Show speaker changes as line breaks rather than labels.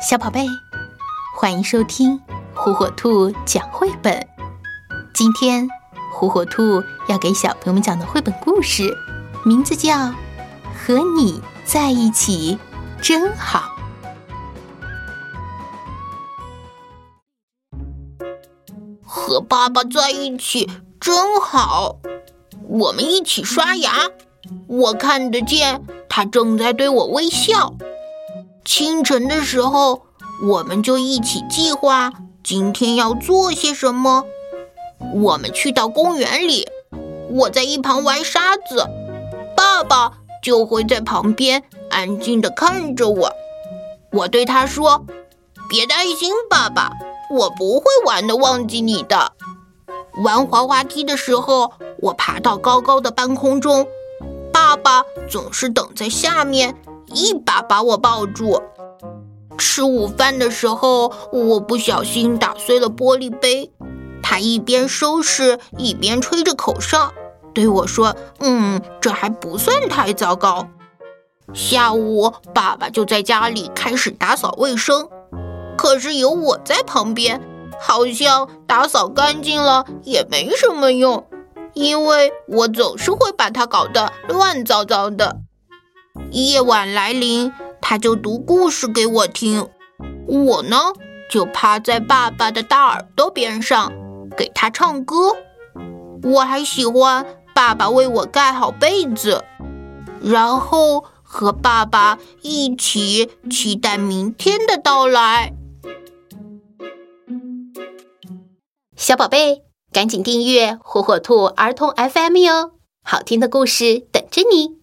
小宝贝，欢迎收听火火兔讲绘本。今天，火火兔要给小朋友们讲的绘本故事，名字叫《和你在一起真好》。
和爸爸在一起真好，我们一起刷牙，我看得见他正在对我微笑。清晨的时候，我们就一起计划今天要做些什么。我们去到公园里，我在一旁玩沙子，爸爸就会在旁边安静地看着我。我对他说：“别担心，爸爸，我不会玩的忘记你的。”玩滑滑梯的时候，我爬到高高的半空中，爸爸总是等在下面。一把把我抱住。吃午饭的时候，我不小心打碎了玻璃杯，他一边收拾一边吹着口哨，对我说：“嗯，这还不算太糟糕。”下午，爸爸就在家里开始打扫卫生，可是有我在旁边，好像打扫干净了也没什么用，因为我总是会把它搞得乱糟糟的。夜晚来临，他就读故事给我听，我呢就趴在爸爸的大耳朵边上给他唱歌。我还喜欢爸爸为我盖好被子，然后和爸爸一起期待明天的到来。
小宝贝，赶紧订阅火火兔儿童 FM 哟，好听的故事等着你。